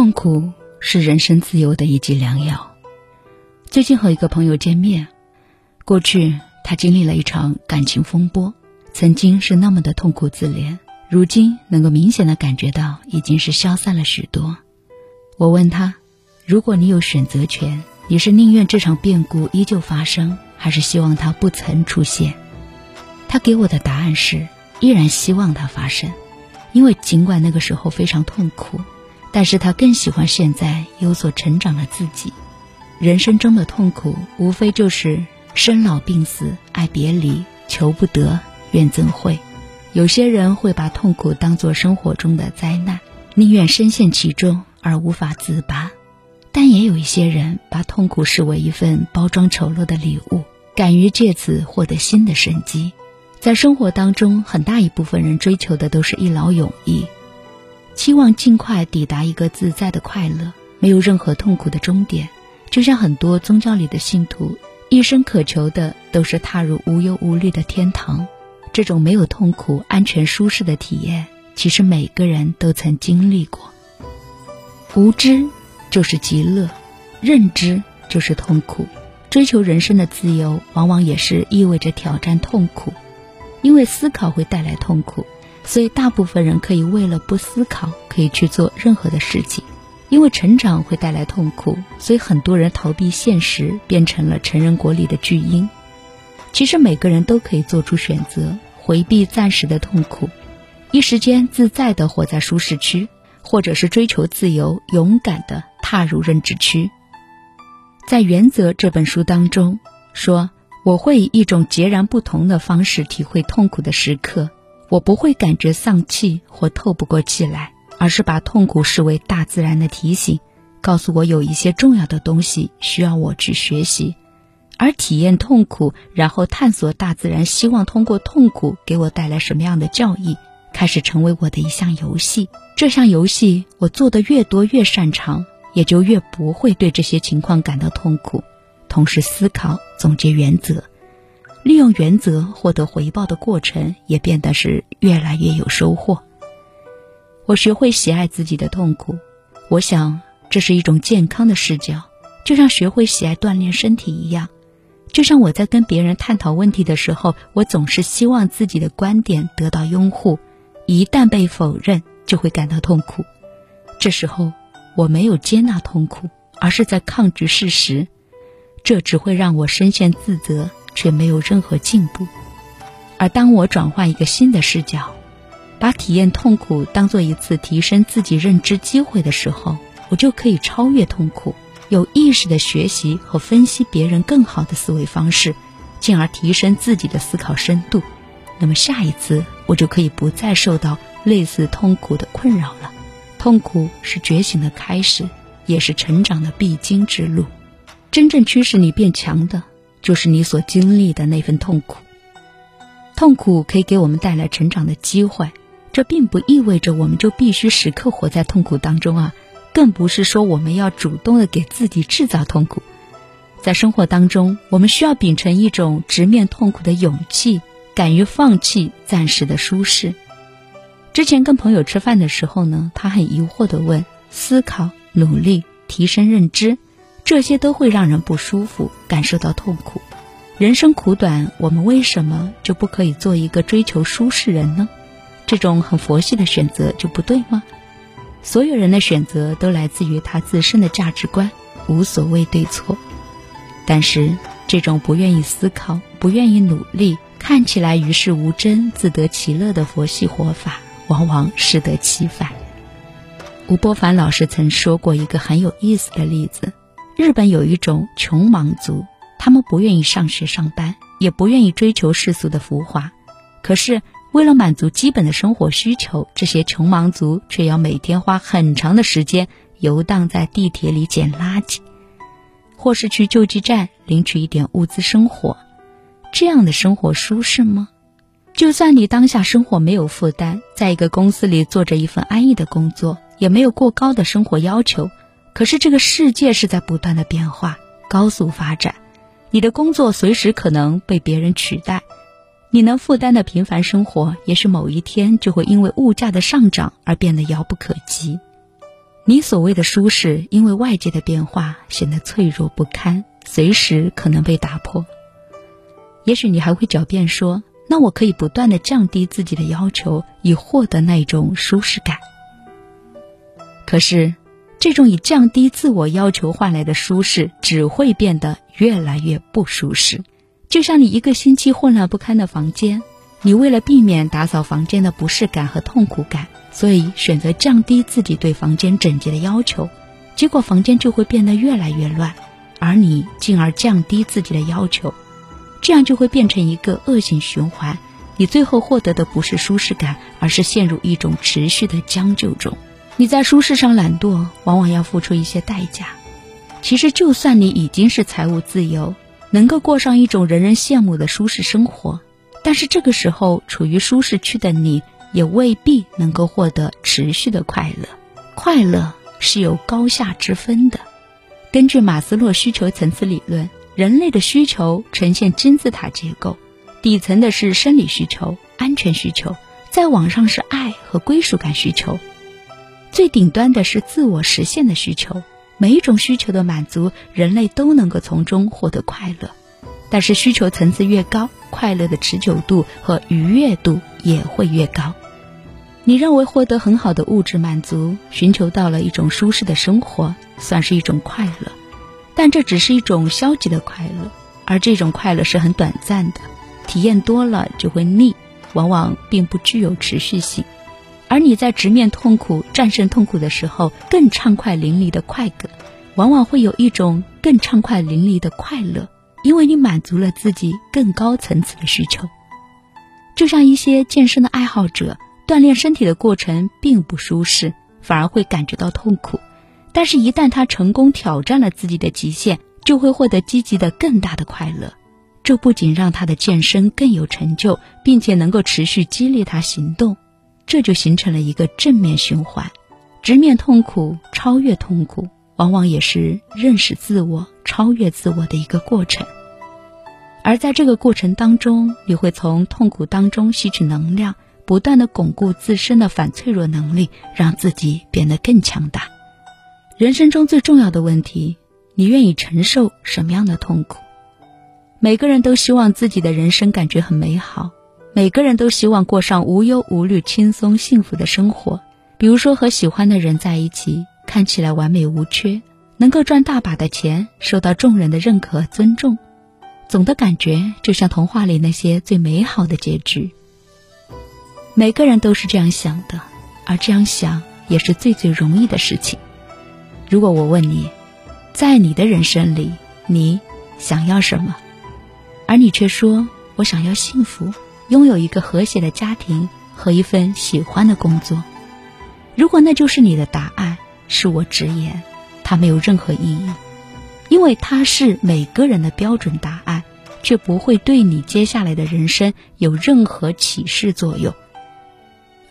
痛苦是人生自由的一剂良药。最近和一个朋友见面，过去他经历了一场感情风波，曾经是那么的痛苦自怜，如今能够明显的感觉到已经是消散了许多。我问他，如果你有选择权，你是宁愿这场变故依旧发生，还是希望它不曾出现？他给我的答案是，依然希望它发生，因为尽管那个时候非常痛苦。但是他更喜欢现在有所成长的自己。人生中的痛苦，无非就是生老病死、爱别离、求不得、怨憎会。有些人会把痛苦当作生活中的灾难，宁愿深陷其中而无法自拔；但也有一些人把痛苦视为一份包装丑陋的礼物，敢于借此获得新的生机。在生活当中，很大一部分人追求的都是一劳永逸。期望尽快抵达一个自在的快乐，没有任何痛苦的终点。就像很多宗教里的信徒，一生渴求的都是踏入无忧无虑的天堂。这种没有痛苦、安全舒适的体验，其实每个人都曾经历过。无知就是极乐，认知就是痛苦。追求人生的自由，往往也是意味着挑战痛苦，因为思考会带来痛苦。所以，大部分人可以为了不思考，可以去做任何的事情。因为成长会带来痛苦，所以很多人逃避现实，变成了成人国里的巨婴。其实每个人都可以做出选择，回避暂时的痛苦，一时间自在的活在舒适区，或者是追求自由，勇敢的踏入认知区。在《原则》这本书当中说：“我会以一种截然不同的方式体会痛苦的时刻。”我不会感觉丧气或透不过气来，而是把痛苦视为大自然的提醒，告诉我有一些重要的东西需要我去学习，而体验痛苦，然后探索大自然希望通过痛苦给我带来什么样的教义，开始成为我的一项游戏。这项游戏我做的越多越擅长，也就越不会对这些情况感到痛苦。同时思考总结原则。利用原则获得回报的过程也变得是越来越有收获。我学会喜爱自己的痛苦，我想这是一种健康的视角，就像学会喜爱锻炼身体一样。就像我在跟别人探讨问题的时候，我总是希望自己的观点得到拥护，一旦被否认，就会感到痛苦。这时候我没有接纳痛苦，而是在抗拒事实，这只会让我深陷自责。却没有任何进步，而当我转换一个新的视角，把体验痛苦当做一次提升自己认知机会的时候，我就可以超越痛苦，有意识的学习和分析别人更好的思维方式，进而提升自己的思考深度。那么下一次，我就可以不再受到类似痛苦的困扰了。痛苦是觉醒的开始，也是成长的必经之路。真正驱使你变强的。就是你所经历的那份痛苦，痛苦可以给我们带来成长的机会。这并不意味着我们就必须时刻活在痛苦当中啊，更不是说我们要主动的给自己制造痛苦。在生活当中，我们需要秉承一种直面痛苦的勇气，敢于放弃暂时的舒适。之前跟朋友吃饭的时候呢，他很疑惑的问：思考、努力、提升认知。这些都会让人不舒服，感受到痛苦。人生苦短，我们为什么就不可以做一个追求舒适人呢？这种很佛系的选择就不对吗？所有人的选择都来自于他自身的价值观，无所谓对错。但是这种不愿意思考、不愿意努力、看起来与世无争、自得其乐的佛系活法，往往适得其反。吴伯凡老师曾说过一个很有意思的例子。日本有一种穷忙族，他们不愿意上学上班，也不愿意追求世俗的浮华，可是为了满足基本的生活需求，这些穷忙族却要每天花很长的时间游荡在地铁里捡垃圾，或是去救济站领取一点物资生活。这样的生活舒适吗？就算你当下生活没有负担，在一个公司里做着一份安逸的工作，也没有过高的生活要求。可是这个世界是在不断的变化、高速发展，你的工作随时可能被别人取代，你能负担的平凡生活，也许某一天就会因为物价的上涨而变得遥不可及。你所谓的舒适，因为外界的变化显得脆弱不堪，随时可能被打破。也许你还会狡辩说：“那我可以不断的降低自己的要求，以获得那种舒适感。”可是，这种以降低自我要求换来的舒适，只会变得越来越不舒适。就像你一个星期混乱不堪的房间，你为了避免打扫房间的不适感和痛苦感。所以选择降低自己对房间整洁的要求，结果房间就会变得越来越乱，而你进而降低自己的要求，这样就会变成一个恶性循环。你最后获得的不是舒适感，而是陷入一种持续的将就中。你在舒适上懒惰，往往要付出一些代价。其实，就算你已经是财务自由，能够过上一种人人羡慕的舒适生活，但是这个时候处于舒适区的你。也未必能够获得持续的快乐。快乐是有高下之分的。根据马斯洛需求层次理论，人类的需求呈现金字塔结构，底层的是生理需求、安全需求，再往上是爱和归属感需求，最顶端的是自我实现的需求。每一种需求的满足，人类都能够从中获得快乐。但是需求层次越高，快乐的持久度和愉悦度也会越高。你认为获得很好的物质满足，寻求到了一种舒适的生活，算是一种快乐，但这只是一种消极的快乐，而这种快乐是很短暂的，体验多了就会腻，往往并不具有持续性。而你在直面痛苦、战胜痛苦的时候，更畅快淋漓的快感，往往会有一种更畅快淋漓的快乐，因为你满足了自己更高层次的需求。就像一些健身的爱好者。锻炼身体的过程并不舒适，反而会感觉到痛苦。但是，一旦他成功挑战了自己的极限，就会获得积极的更大的快乐。这不仅让他的健身更有成就，并且能够持续激励他行动，这就形成了一个正面循环。直面痛苦、超越痛苦，往往也是认识自我、超越自我的一个过程。而在这个过程当中，你会从痛苦当中吸取能量。不断的巩固自身的反脆弱能力，让自己变得更强大。人生中最重要的问题，你愿意承受什么样的痛苦？每个人都希望自己的人生感觉很美好，每个人都希望过上无忧无虑、轻松幸福的生活。比如说和喜欢的人在一起，看起来完美无缺，能够赚大把的钱，受到众人的认可尊重，总的感觉就像童话里那些最美好的结局。每个人都是这样想的，而这样想也是最最容易的事情。如果我问你，在你的人生里，你想要什么？而你却说我想要幸福，拥有一个和谐的家庭和一份喜欢的工作。如果那就是你的答案，恕我直言，它没有任何意义，因为它是每个人的标准答案，却不会对你接下来的人生有任何启示作用。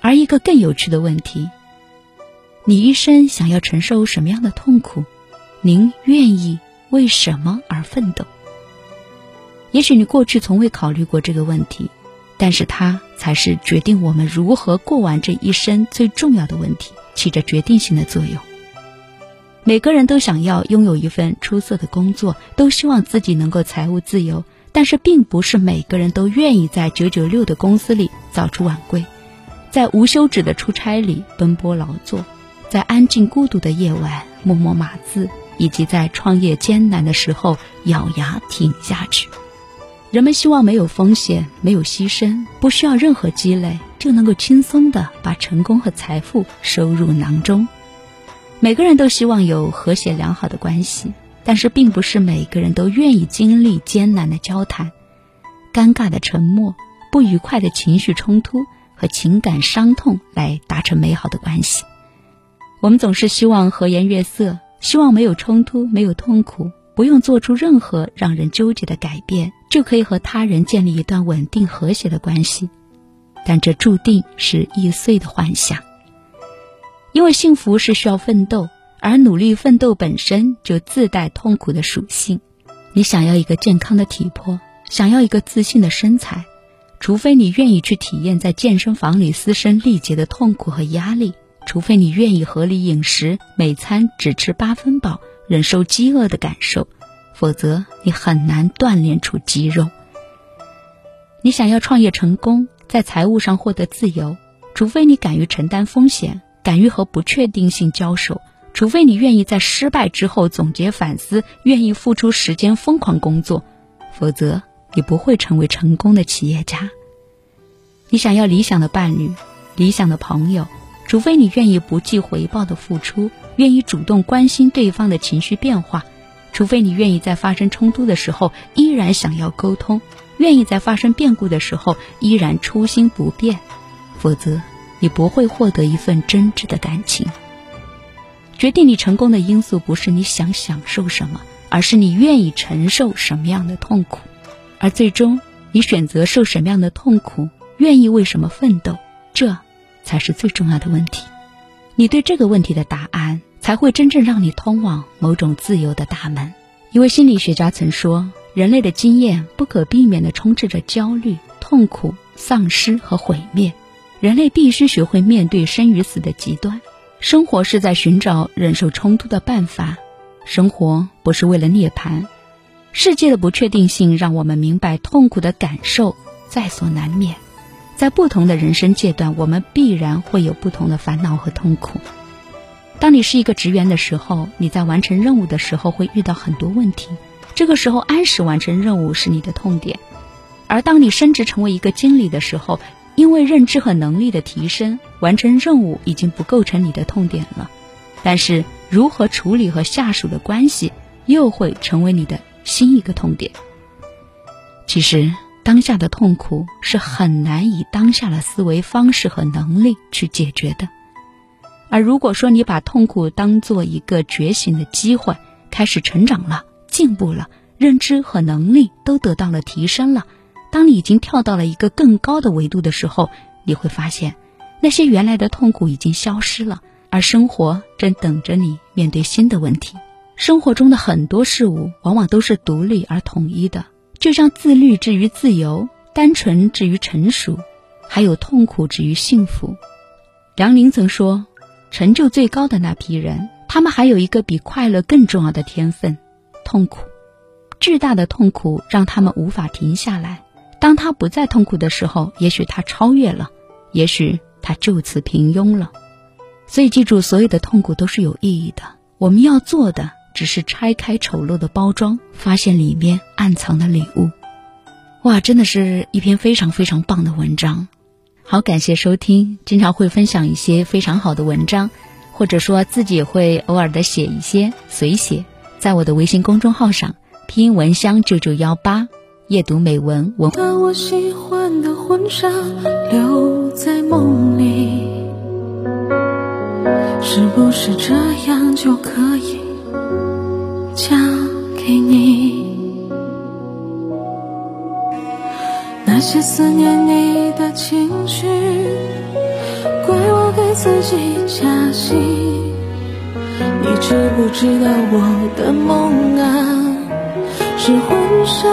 而一个更有趣的问题：你一生想要承受什么样的痛苦？您愿意为什么而奋斗？也许你过去从未考虑过这个问题，但是它才是决定我们如何过完这一生最重要的问题，起着决定性的作用。每个人都想要拥有一份出色的工作，都希望自己能够财务自由，但是并不是每个人都愿意在九九六的公司里早出晚归。在无休止的出差里奔波劳作，在安静孤独的夜晚默默码字，以及在创业艰难的时候咬牙挺下去。人们希望没有风险、没有牺牲、不需要任何积累，就能够轻松的把成功和财富收入囊中。每个人都希望有和谐良好的关系，但是并不是每个人都愿意经历艰难的交谈、尴尬的沉默、不愉快的情绪冲突。和情感伤痛来达成美好的关系。我们总是希望和颜悦色，希望没有冲突、没有痛苦，不用做出任何让人纠结的改变，就可以和他人建立一段稳定和谐的关系。但这注定是易碎的幻想，因为幸福是需要奋斗，而努力奋斗本身就自带痛苦的属性。你想要一个健康的体魄，想要一个自信的身材。除非你愿意去体验在健身房里嘶声力竭的痛苦和压力，除非你愿意合理饮食，每餐只吃八分饱，忍受饥饿的感受，否则你很难锻炼出肌肉。你想要创业成功，在财务上获得自由，除非你敢于承担风险，敢于和不确定性交手，除非你愿意在失败之后总结反思，愿意付出时间疯狂工作，否则你不会成为成功的企业家。你想要理想的伴侣，理想的朋友。除非你愿意不计回报的付出，愿意主动关心对方的情绪变化，除非你愿意在发生冲突的时候依然想要沟通，愿意在发生变故的时候依然初心不变，否则你不会获得一份真挚的感情。决定你成功的因素不是你想享受什么，而是你愿意承受什么样的痛苦，而最终你选择受什么样的痛苦，愿意为什么奋斗，这。才是最重要的问题，你对这个问题的答案，才会真正让你通往某种自由的大门。一位心理学家曾说：“人类的经验不可避免地充斥着焦虑、痛苦、丧失和毁灭。人类必须学会面对生与死的极端。生活是在寻找忍受冲突的办法，生活不是为了涅槃。世界的不确定性让我们明白痛苦的感受在所难免。”在不同的人生阶段，我们必然会有不同的烦恼和痛苦。当你是一个职员的时候，你在完成任务的时候会遇到很多问题，这个时候按时完成任务是你的痛点；而当你升职成为一个经理的时候，因为认知和能力的提升，完成任务已经不构成你的痛点了。但是如何处理和下属的关系，又会成为你的新一个痛点。其实。当下的痛苦是很难以当下的思维方式和能力去解决的，而如果说你把痛苦当做一个觉醒的机会，开始成长了、进步了，认知和能力都得到了提升了，当你已经跳到了一个更高的维度的时候，你会发现，那些原来的痛苦已经消失了，而生活正等着你面对新的问题。生活中的很多事物往往都是独立而统一的。就像自律至于自由，单纯至于成熟，还有痛苦至于幸福。梁宁曾说：“成就最高的那批人，他们还有一个比快乐更重要的天分——痛苦。巨大的痛苦让他们无法停下来。当他不再痛苦的时候，也许他超越了，也许他就此平庸了。所以，记住，所有的痛苦都是有意义的。我们要做的。”只是拆开丑陋的包装，发现里面暗藏的礼物。哇，真的是一篇非常非常棒的文章。好，感谢收听。经常会分享一些非常好的文章，或者说自己也会偶尔的写一些随写，在我的微信公众号上，拼音文香九九幺八，夜读美文文。把我喜欢的婚纱留在梦里，是不是这样就可以？嫁给你，那些思念你的情绪，怪我给自己加戏。你知不知道我的梦啊，是婚纱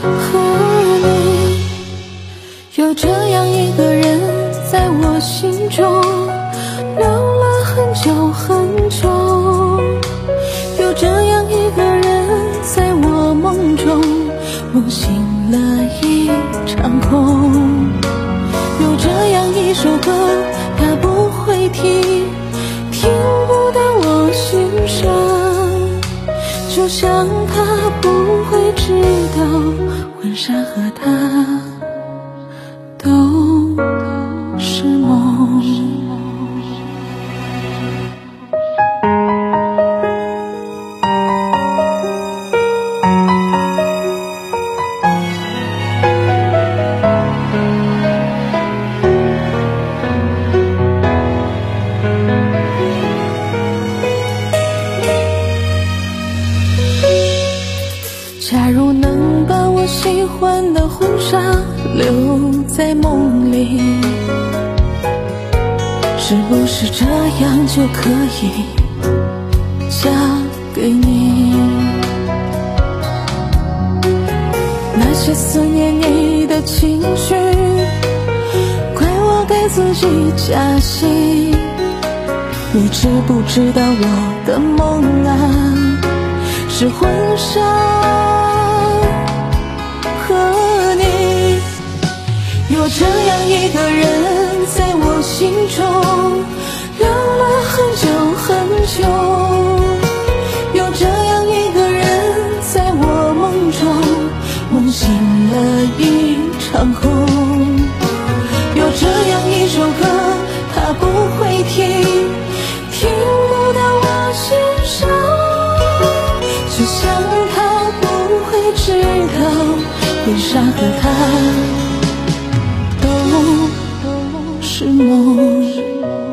和你，有这样一个人在我心中空。有这样一首歌，他不会听，听不到我心声，就像他不会知道，婚纱和他不能把我喜欢的婚纱留在梦里，是不是这样就可以嫁给你？那些思念你的情绪，怪我给给自己加戏。你知不知道我的梦啊，是婚纱中留了很久很久，有这样一个人在我梦中梦醒了一场空，有这样一首歌，他不会听。听不到我心声，就像他不会知道，悲伤和他是梦